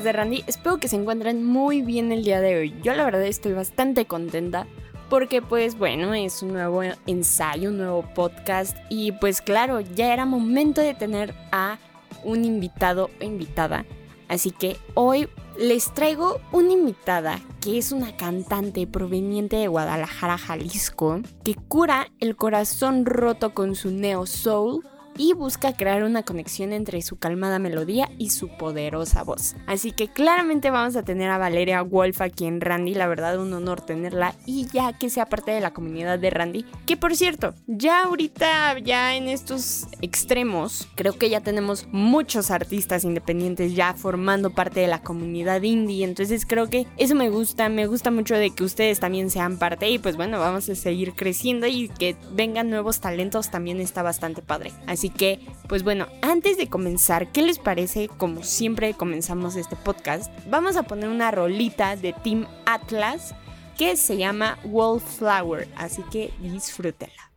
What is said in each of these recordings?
De Randy? Espero que se encuentren muy bien el día de hoy. Yo la verdad estoy bastante contenta porque pues bueno, es un nuevo ensayo, un nuevo podcast y pues claro, ya era momento de tener a un invitado o invitada. Así que hoy les traigo una invitada que es una cantante proveniente de Guadalajara, Jalisco, que cura el corazón roto con su neo soul y busca crear una conexión entre su calmada melodía y su poderosa voz. Así que claramente vamos a tener a Valeria Wolf aquí en Randy, la verdad un honor tenerla y ya que sea parte de la comunidad de Randy, que por cierto, ya ahorita ya en estos extremos, creo que ya tenemos muchos artistas independientes ya formando parte de la comunidad indie, entonces creo que eso me gusta, me gusta mucho de que ustedes también sean parte y pues bueno, vamos a seguir creciendo y que vengan nuevos talentos también está bastante padre. Así que, pues bueno, antes de comenzar, ¿qué les parece? Como siempre comenzamos este podcast, vamos a poner una rolita de Team Atlas que se llama Wallflower, así que disfrútela.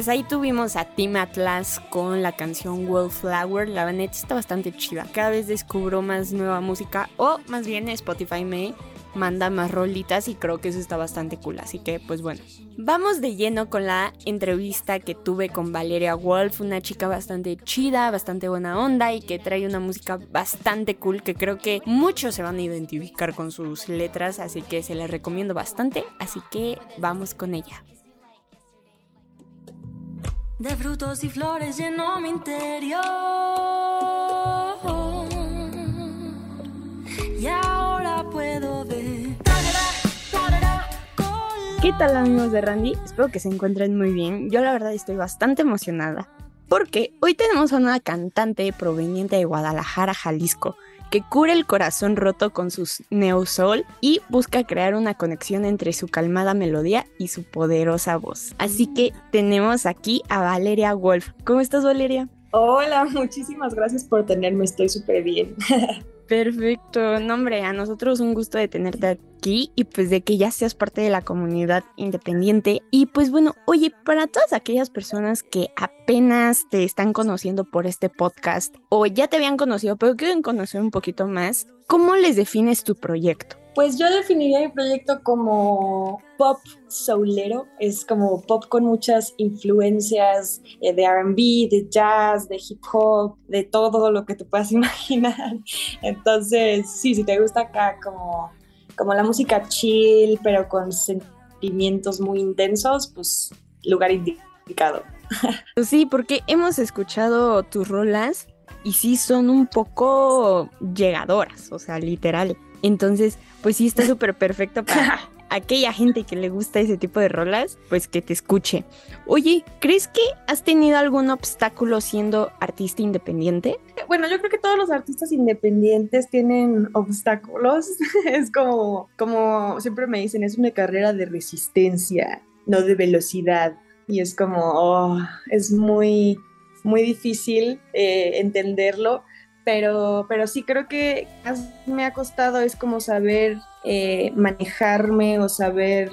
Pues ahí tuvimos a Team Atlas con la canción Wallflower. La neta está bastante chida. Cada vez descubro más nueva música, o más bien Spotify me manda más rolitas y creo que eso está bastante cool. Así que pues bueno, vamos de lleno con la entrevista que tuve con Valeria Wolf, una chica bastante chida, bastante buena onda y que trae una música bastante cool que creo que muchos se van a identificar con sus letras, así que se les recomiendo bastante. Así que vamos con ella. De frutos y flores lleno mi interior. Y ahora puedo ver. ¿Qué tal amigos de Randy? Espero que se encuentren muy bien. Yo la verdad estoy bastante emocionada porque hoy tenemos a una cantante proveniente de Guadalajara, Jalisco, que cura el corazón roto con sus neosoul y busca crear una conexión entre su calmada melodía y su poderosa voz. Así que tenemos aquí a Valeria Wolf. ¿Cómo estás Valeria? Hola, muchísimas gracias por tenerme, estoy súper bien. Perfecto, no a nosotros un gusto de tenerte aquí y pues de que ya seas parte de la comunidad independiente. Y pues bueno, oye, para todas aquellas personas que apenas te están conociendo por este podcast o ya te habían conocido pero quieren conocer un poquito más, ¿cómo les defines tu proyecto? Pues yo definiría mi proyecto como pop soulero, es como pop con muchas influencias eh, de RB, de jazz, de hip hop, de todo lo que te puedas imaginar. Entonces, sí, si te gusta acá como, como la música chill, pero con sentimientos muy intensos, pues lugar indicado. Sí, porque hemos escuchado tus rolas y sí son un poco llegadoras, o sea, literal. Entonces, pues sí está súper perfecto para aquella gente que le gusta ese tipo de rolas, pues que te escuche. Oye, ¿crees que has tenido algún obstáculo siendo artista independiente? Bueno, yo creo que todos los artistas independientes tienen obstáculos. es como, como siempre me dicen, es una carrera de resistencia, no de velocidad. Y es como, oh, es muy, muy difícil eh, entenderlo pero, pero sí creo que me ha costado es como saber eh, manejarme o saber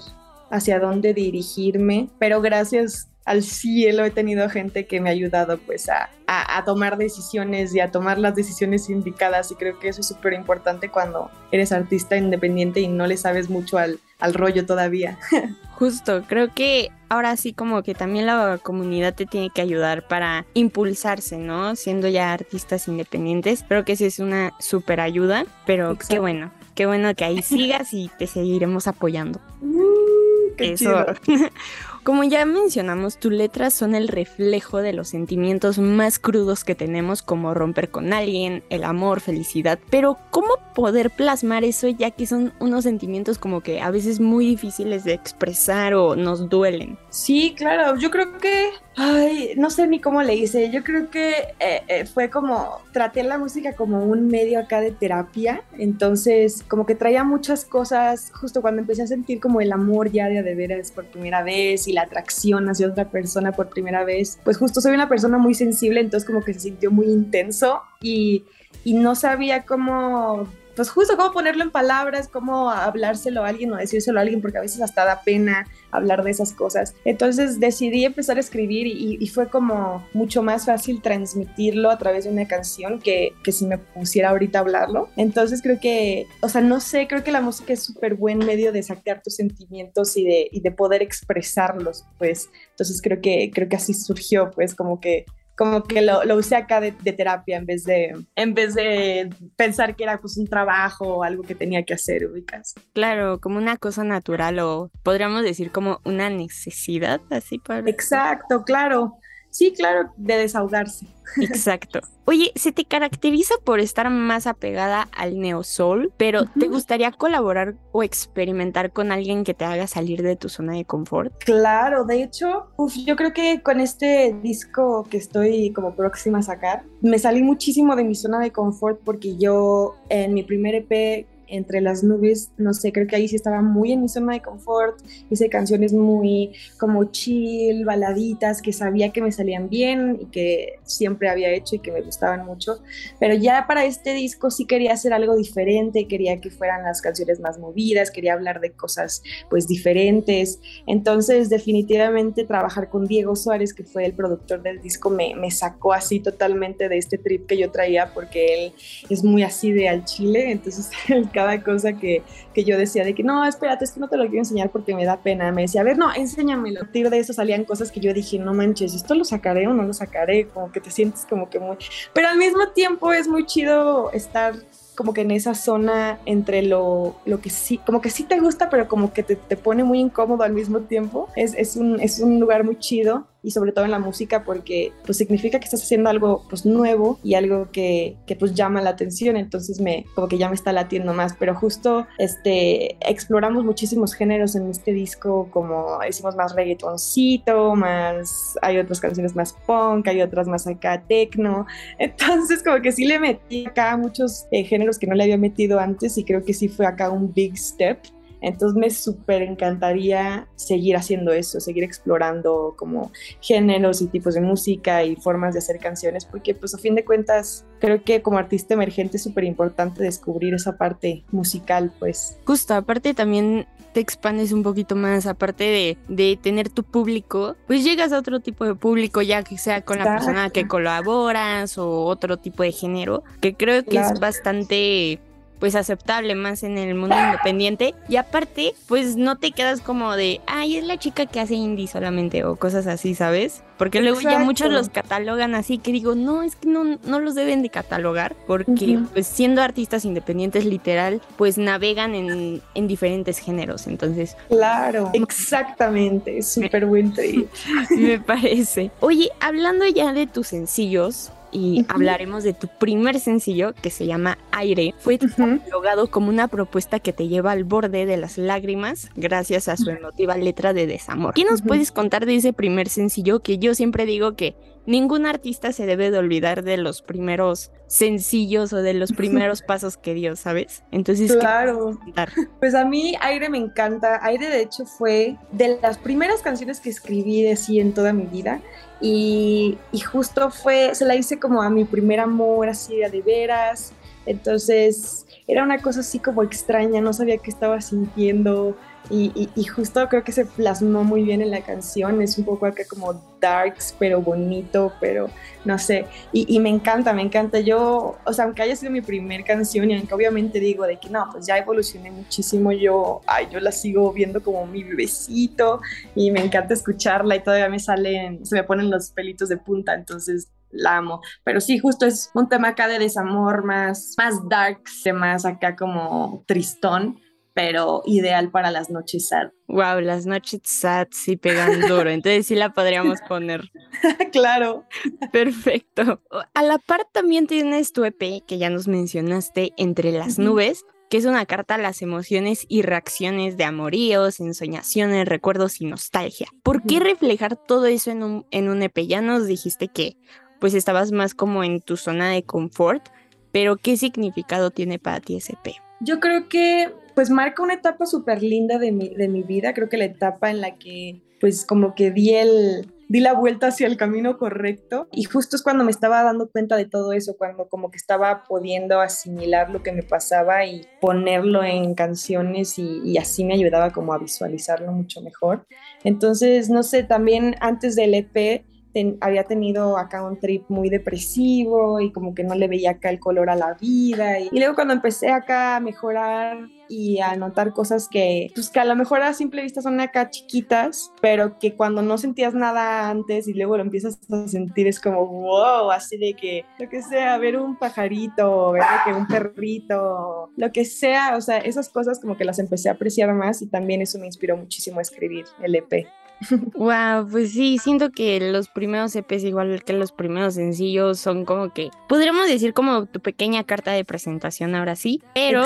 hacia dónde dirigirme, pero gracias al cielo he tenido gente que me ha ayudado pues a, a, a tomar decisiones y a tomar las decisiones indicadas y creo que eso es súper importante cuando eres artista independiente y no le sabes mucho al, al rollo todavía. Justo, creo que ahora sí como que también la comunidad te tiene que ayudar para impulsarse, ¿no? Siendo ya artistas independientes, creo que esa es una súper ayuda, pero Exacto. qué bueno, qué bueno que ahí sigas y te seguiremos apoyando. Uh, qué Eso. Como ya mencionamos, tus letras son el reflejo de los sentimientos más crudos que tenemos, como romper con alguien, el amor, felicidad. Pero, ¿cómo poder plasmar eso ya que son unos sentimientos como que a veces muy difíciles de expresar o nos duelen? Sí, claro, yo creo que, ay, no sé ni cómo le hice, yo creo que eh, eh, fue como, traté la música como un medio acá de terapia, entonces como que traía muchas cosas, justo cuando empecé a sentir como el amor ya de de veras por primera vez y la atracción hacia otra persona por primera vez, pues justo soy una persona muy sensible, entonces como que se sintió muy intenso y, y no sabía cómo pues justo cómo ponerlo en palabras, cómo hablárselo a alguien o decírselo a alguien, porque a veces hasta da pena hablar de esas cosas. Entonces decidí empezar a escribir y, y fue como mucho más fácil transmitirlo a través de una canción que, que si me pusiera ahorita a hablarlo. Entonces creo que, o sea, no sé, creo que la música es súper buen medio de sacar tus sentimientos y de, y de poder expresarlos, pues. Entonces creo que, creo que así surgió, pues, como que como que lo, lo usé acá de, de, terapia en vez de, en vez de pensar que era pues un trabajo o algo que tenía que hacer, ubicas. Claro, como una cosa natural o podríamos decir como una necesidad, así para... Exacto, claro. Sí, claro, de desahogarse. Exacto. Oye, se te caracteriza por estar más apegada al neosoul, pero uh -huh. ¿te gustaría colaborar o experimentar con alguien que te haga salir de tu zona de confort? Claro, de hecho, uf, yo creo que con este disco que estoy como próxima a sacar, me salí muchísimo de mi zona de confort porque yo en mi primer EP entre las nubes, no sé, creo que ahí sí estaba muy en mi zona de confort, hice canciones muy como chill, baladitas, que sabía que me salían bien y que siempre había hecho y que me gustaban mucho, pero ya para este disco sí quería hacer algo diferente, quería que fueran las canciones más movidas, quería hablar de cosas pues diferentes, entonces definitivamente trabajar con Diego Suárez, que fue el productor del disco, me, me sacó así totalmente de este trip que yo traía porque él es muy así de al chile, entonces cada cosa que, que yo decía de que no, espérate, es que no te lo quiero enseñar porque me da pena. Me decía, a ver, no, enséñamelo. A partir de eso salían cosas que yo dije, no manches, ¿esto lo sacaré o no lo sacaré? Como que te sientes como que muy... Pero al mismo tiempo es muy chido estar como que en esa zona entre lo, lo que sí, como que sí te gusta, pero como que te, te pone muy incómodo al mismo tiempo. Es, es, un, es un lugar muy chido y sobre todo en la música porque pues significa que estás haciendo algo pues nuevo y algo que, que pues llama la atención, entonces me como que ya me está latiendo más, pero justo este exploramos muchísimos géneros en este disco como hicimos más reggaetoncito, más hay otras canciones más punk, hay otras más acá techno, entonces como que sí le metí acá muchos eh, géneros que no le había metido antes y creo que sí fue acá un big step entonces me súper encantaría seguir haciendo eso, seguir explorando como géneros y tipos de música y formas de hacer canciones, porque pues a fin de cuentas creo que como artista emergente es súper importante descubrir esa parte musical, pues. Justo, aparte también te expandes un poquito más, aparte de, de tener tu público, pues llegas a otro tipo de público, ya que sea con la persona que colaboras o otro tipo de género, que creo que Claro. es bastante pues aceptable más en el mundo independiente. Y aparte pues no te quedas como de ay es la chica que hace indie solamente o cosas así sabes porque luego ya muchos los catalogan así que digo no es que no, no los deben de catalogar porque pues siendo artistas independientes literal pues navegan en, en diferentes géneros. Entonces Claro, exactamente, súper buen trip. me parece. Oye hablando ya de tus sencillos y hablaremos de tu primer sencillo que se llama Aire. Fue catalogado como una propuesta que te lleva al borde de las lágrimas gracias a su emotiva letra de desamor. ¿Qué nos puedes contar de ese primer sencillo que yo siempre digo que ningún artista se debe de olvidar de los primeros sencillos o de los primeros pasos que dio, ¿sabes? Entonces, ¿qué Claro. Pues a mí Aire me encanta. Aire de hecho fue de las primeras canciones que escribí de sí en toda mi vida. Y, y justo fue, se la hice como a mi primer amor, así de veras. Entonces era una cosa así como extraña, no sabía qué estaba sintiendo. Y, justo creo que se plasmó muy bien en la canción. Es un poco acá como darks, pero bonito, pero no sé. Y, y me encanta, me encanta. Yo, o sea, aunque haya sido mi primer canción y aunque obviamente digo de que no, pues ya evolucioné muchísimo, yo, ay, yo la sigo viendo como mi bebecito y me encanta escucharla y todavía me salen, se me ponen los pelitos de punta, entonces la amo. Pero sí, justo es un tema acá de desamor más, más dark, más acá como tristón, pero ideal para las noches sad. Wow, las noches sad sí pegan duro, entonces sí la podríamos poner. claro. Perfecto. A la par también tienes tu EP que ya nos mencionaste, Entre las nubes, que es una carta a las emociones y reacciones de amoríos, ensoñaciones, recuerdos y nostalgia. ¿Por qué reflejar todo eso en un, en un EP? Ya nos dijiste que pues estabas más como en tu zona de confort, pero ¿qué significado tiene para ti ese EP? Yo creo que pues marca una etapa súper linda de mi, de mi vida, creo que la etapa en la que pues como que di el di la vuelta hacia el camino correcto y justo es cuando me estaba dando cuenta de todo eso, cuando como que estaba pudiendo asimilar lo que me pasaba y ponerlo en canciones y, así me ayudaba como a visualizarlo mucho mejor. Entonces, no sé, también antes del EP había tenido acá un trip muy depresivo y como que no le veía acá el color a la vida. Y, y luego cuando empecé acá a mejorar y a notar cosas que, pues que a lo mejor a simple vista son acá chiquitas, pero que cuando no sentías nada antes y luego lo empiezas a sentir es como wow, así de que, lo que sea, ver un pajarito, ver que un perrito, lo que sea, o sea, esas cosas como que las empecé a apreciar más y también eso me inspiró muchísimo a escribir el EP. Wow, pues sí, siento que los primeros EPs, igual que los primeros sencillos, son como que, podríamos decir como tu pequeña carta de presentación ahora sí, pero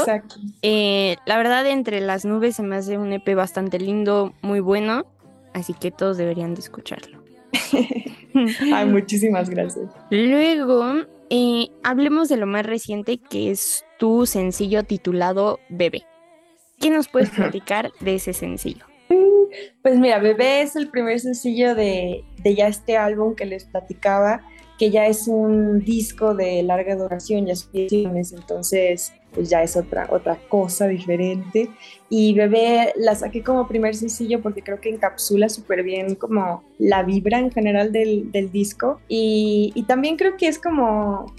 eh, la verdad entre las nubes se me hace un EP bastante lindo, muy bueno, así que todos deberían de escucharlo. Ay, muchísimas gracias. Luego, eh, hablemos de lo más reciente que es tu sencillo titulado Bebé. ¿Qué nos puedes platicar de ese sencillo? Pues mira, Bebé es el primer sencillo de, de ya este álbum que les platicaba, que ya es un disco de larga duración, ya son 10 canciones, entonces pues ya es otra, otra cosa diferente. Y Bebé la saqué como primer sencillo porque creo que encapsula súper bien como la vibra en general del, del disco. Y, y también creo que es como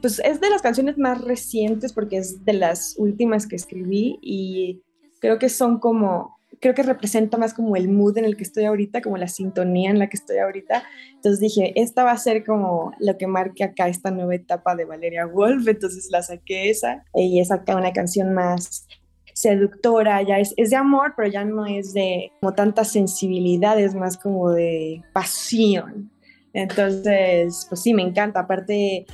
pues es de las canciones más recientes porque es de las últimas que escribí y creo que son como, creo que representa más como el mood en el que estoy ahorita, como la sintonía en la que estoy ahorita. Entonces dije, esta va a ser como lo que marque acá esta nueva etapa de Valeria Wolf, entonces la saqué esa y es acá una canción más seductora, ya es, es de amor, pero ya no es de como tanta sensibilidad, es más como de pasión. Entonces, pues sí, me encanta. Aparte,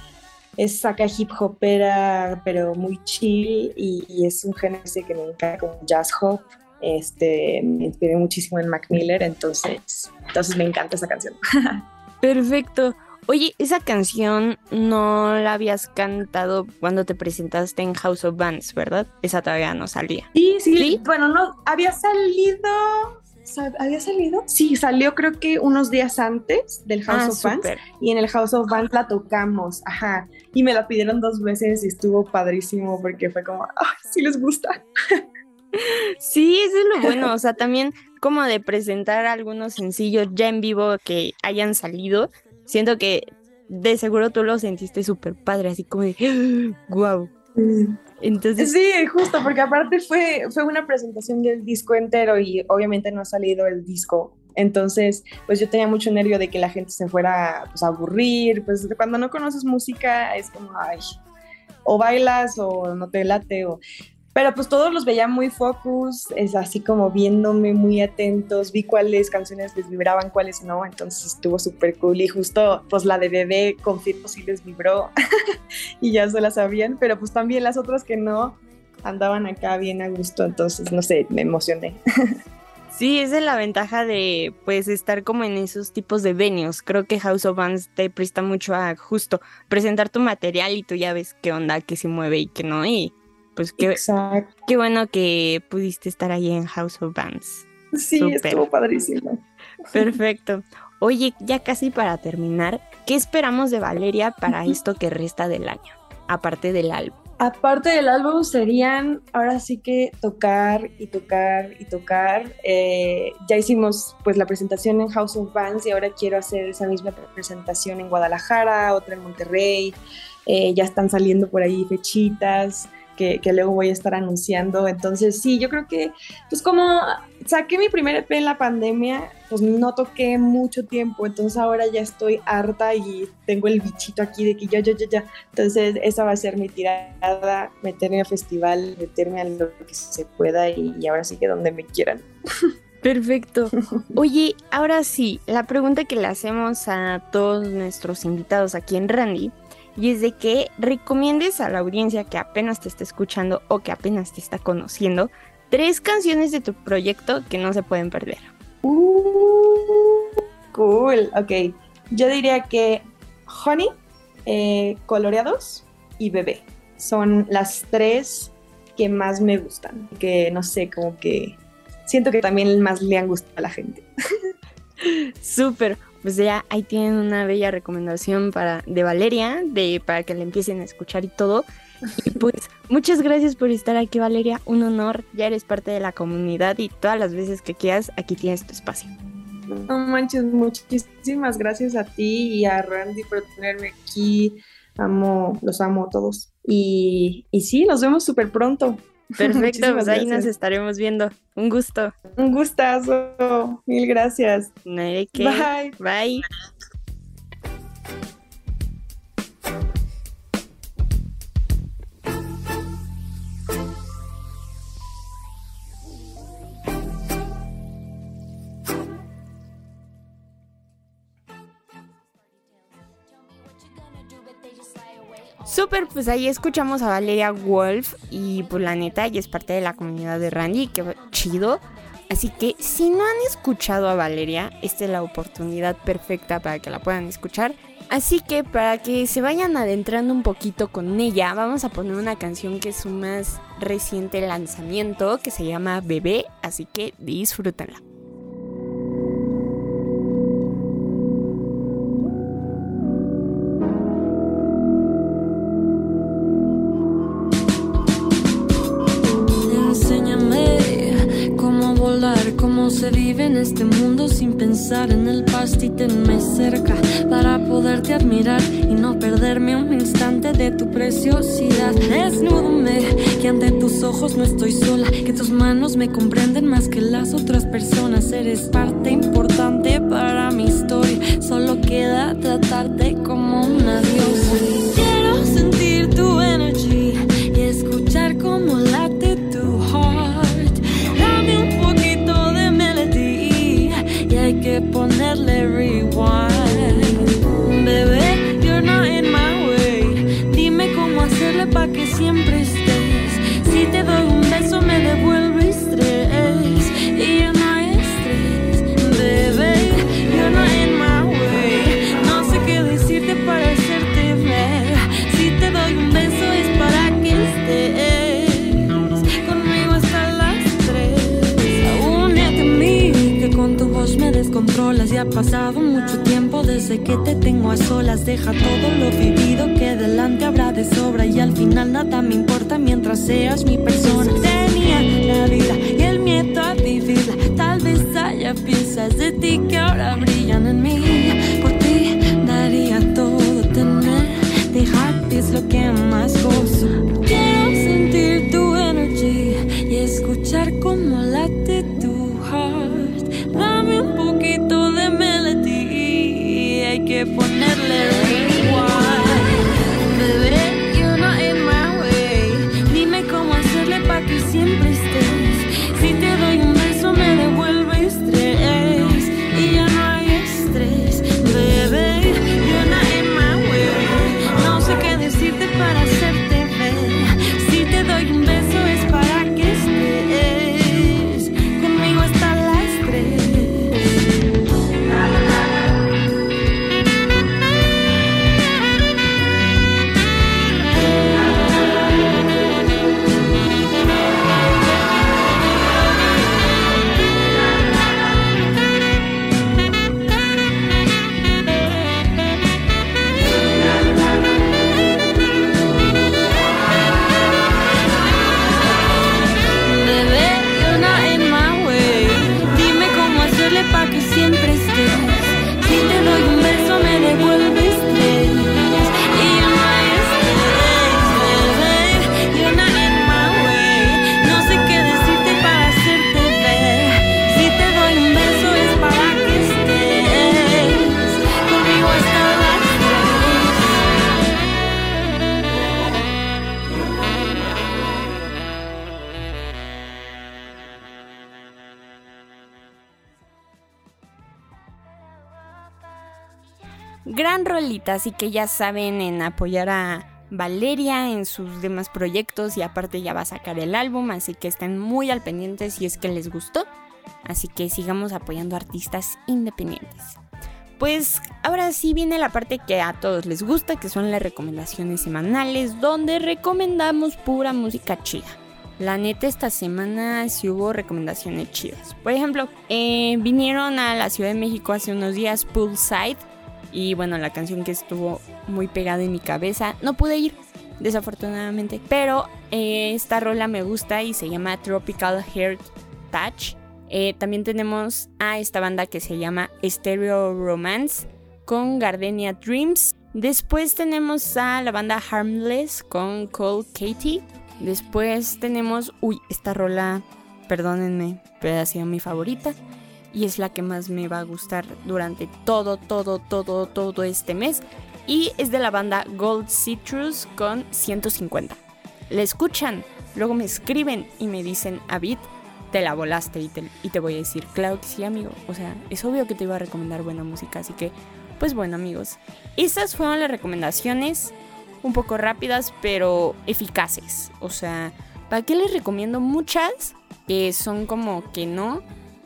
es saca hip hopera, pero muy chill y, y es un género que me encanta, como jazz hop. Este, me inspiré muchísimo en Mac Miller, entonces, entonces me encanta esa canción. Perfecto. Oye, esa canción no la habías cantado cuando te presentaste en House of Bands, ¿verdad? Esa todavía no salía. Sí, sí, ¿Sí? bueno, no, había salido, sa- ¿había salido? Sí, salió creo que unos días antes del House Ah, of Bands y en el House of Bands la tocamos, ajá, y me la pidieron dos veces y estuvo padrísimo porque fue como, ay, sí les gusta. Sí, eso es lo bueno. O sea, también como de presentar algunos sencillos ya en vivo que hayan salido. Siento que de seguro tú lo sentiste súper padre, así como de wow. Entonces, Sí, justo, porque aparte fue, fue una presentación del disco entero y obviamente no ha salido el disco. Entonces, pues yo tenía mucho nervio de que la gente se fuera pues, a aburrir. Pues cuando no conoces música es como, ay, o bailas o no te late. O... Pero pues todos los veía muy focus, es así como viéndome muy atentos, vi cuáles canciones les vibraban, cuáles no, entonces estuvo súper cool y justo pues la de bebé confirmo si les vibró y ya se la sabían, pero pues también las otras que no andaban acá bien a gusto, entonces no sé, me emocioné. sí, esa es la ventaja de pues estar como en esos tipos de venues. Creo que House of Bands te presta mucho a justo presentar tu material y tú ya ves qué onda, qué se mueve y qué no. Y pues qué, Exacto. qué bueno que pudiste estar ahí en House of Bands. Sí, estuvo padrísimo. Perfecto. Oye, ya casi para terminar, ¿qué esperamos de Valeria para esto que resta del año? Aparte del álbum. Aparte del álbum serían ahora sí que tocar y tocar y tocar. Eh, ya hicimos pues la presentación en House of Bands y ahora quiero hacer esa misma presentación en Guadalajara, otra en Monterrey. Eh, ya están saliendo por ahí fechitas que, luego voy a estar anunciando. Entonces sí, yo creo que pues como saqué mi primer EP en la pandemia, pues no toqué mucho tiempo, entonces ahora ya estoy harta y tengo el bichito aquí de que ya, ya, ya, ya. Entonces esa va a ser mi tirada, meterme a festival, meterme a lo que se pueda y, y ahora sí que donde me quieran. Perfecto. Oye, ahora sí, la pregunta que le hacemos a todos nuestros invitados aquí en Randy y es de que recomiendes a la audiencia que apenas te está escuchando o que apenas te está conociendo tres canciones de tu proyecto que no se pueden perder. Uh, cool, ok. Yo diría que Honey, eh, Coloreados y Bebé son las tres que más me gustan, que no sé, como que siento que también más le han gustado a la gente. Súper. Pues ya ahí tienen una bella recomendación para de Valeria, de para que la empiecen a escuchar y todo. Y pues muchas gracias por estar aquí, Valeria. Un honor. Ya eres parte de la comunidad y todas las veces que quieras, aquí tienes tu espacio. No manches, muchísimas gracias a ti y a Randy por tenerme aquí. Amo, los amo a todos. Y, y sí, nos vemos súper pronto. Perfecto, pues ahí nos estaremos viendo. Un gusto. Un gustazo. Mil gracias. No. Bye. Bye. Súper, pues ahí escuchamos a Valeria Wolf y pues la neta ella es parte de la comunidad de Randy, qué chido. Así que si no han escuchado a Valeria, esta es la oportunidad perfecta para que la puedan escuchar. Así que para que se vayan adentrando un poquito con ella, vamos a poner una canción que es su más reciente lanzamiento, que se llama Bebé, así que disfrútenla. En el past y tenme cerca para poderte admirar y no perderme un instante de tu preciosidad. Desnúdame que ante tus ojos no estoy sola, que tus manos me comprenden más que las otras personas. Eres parte importante para mi historia, solo queda tratarte como una diosa. Pasado mucho tiempo desde que te tengo a solas. Deja todo lo vivido que delante habrá de sobra. Y al final nada me importa mientras seas mi persona. Tenía la vida y el miedo a vivirla. Tal vez haya piezas de ti que ahora brillan en mí. Por ti daría todo tener. Dejarte es lo que más gozo. Que siempre así que ya saben en apoyar a Valeria en sus demás proyectos y aparte ya va a sacar el álbum, así que estén muy al pendiente si es que les gustó. Así que sigamos apoyando artistas independientes. Pues ahora sí viene la parte que a todos les gusta, que son las recomendaciones semanales, donde recomendamos pura música chida. La neta, esta semana sí hubo recomendaciones chidas. Por ejemplo, eh, vinieron a la Ciudad de México hace unos días Poolside. Y bueno, la canción que estuvo muy pegada en mi cabeza. No pude ir, desafortunadamente. Pero eh, esta rola me gusta y se llama Tropical Heart Touch. Eh, también tenemos a esta banda que se llama Stereo Romance con Gardenia Dreams. Después tenemos a la banda Harmless con Cole Katie. Después tenemos, uy, esta rola, perdónenme, pero ha sido mi favorita. Y es la que más me va a gustar durante todo, todo, todo, todo este mes. Y es de la banda Gold Citrus con 150. La escuchan, luego me escriben y me dicen, Avid, te la volaste y te, voy a decir, claro que sí, amigo. O sea, es obvio que te iba a recomendar buena música, así que, pues bueno, amigos. Estas fueron las recomendaciones, un poco rápidas, pero eficaces. O sea, ¿para qué les recomiendo muchas? Que son como que no.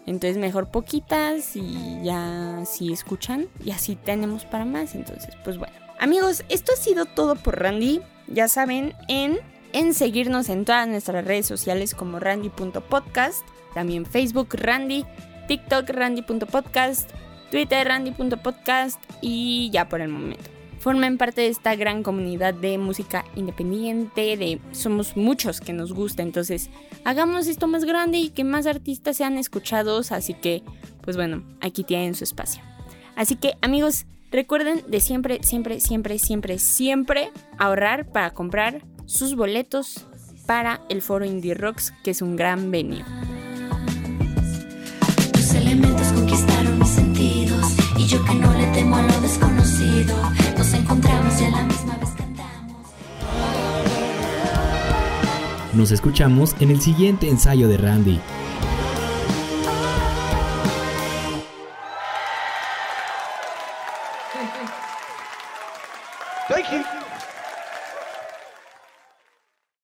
Entonces mejor poquitas y ya si escuchan y así tenemos para más. Entonces, pues bueno. Amigos, esto ha sido todo por Randy. Ya saben, en en seguirnos en todas nuestras redes sociales como randy.podcast, también Facebook Randy, TikTok randy.podcast, Twitter randy.podcast y ya por el momento. Formen parte de esta gran comunidad de música independiente, de somos muchos que nos gusta, entonces hagamos esto más grande y que más artistas sean escuchados, así que pues bueno, aquí tienen su espacio. Así que amigos, recuerden de siempre, siempre, siempre, siempre, siempre ahorrar para comprar sus boletos para el foro Indie Rocks, que es un gran venue. Tus elementos yo que no le temo a lo desconocido. Nos encontramos y a la misma vez cantamos. Nos escuchamos en el siguiente ensayo de Randy.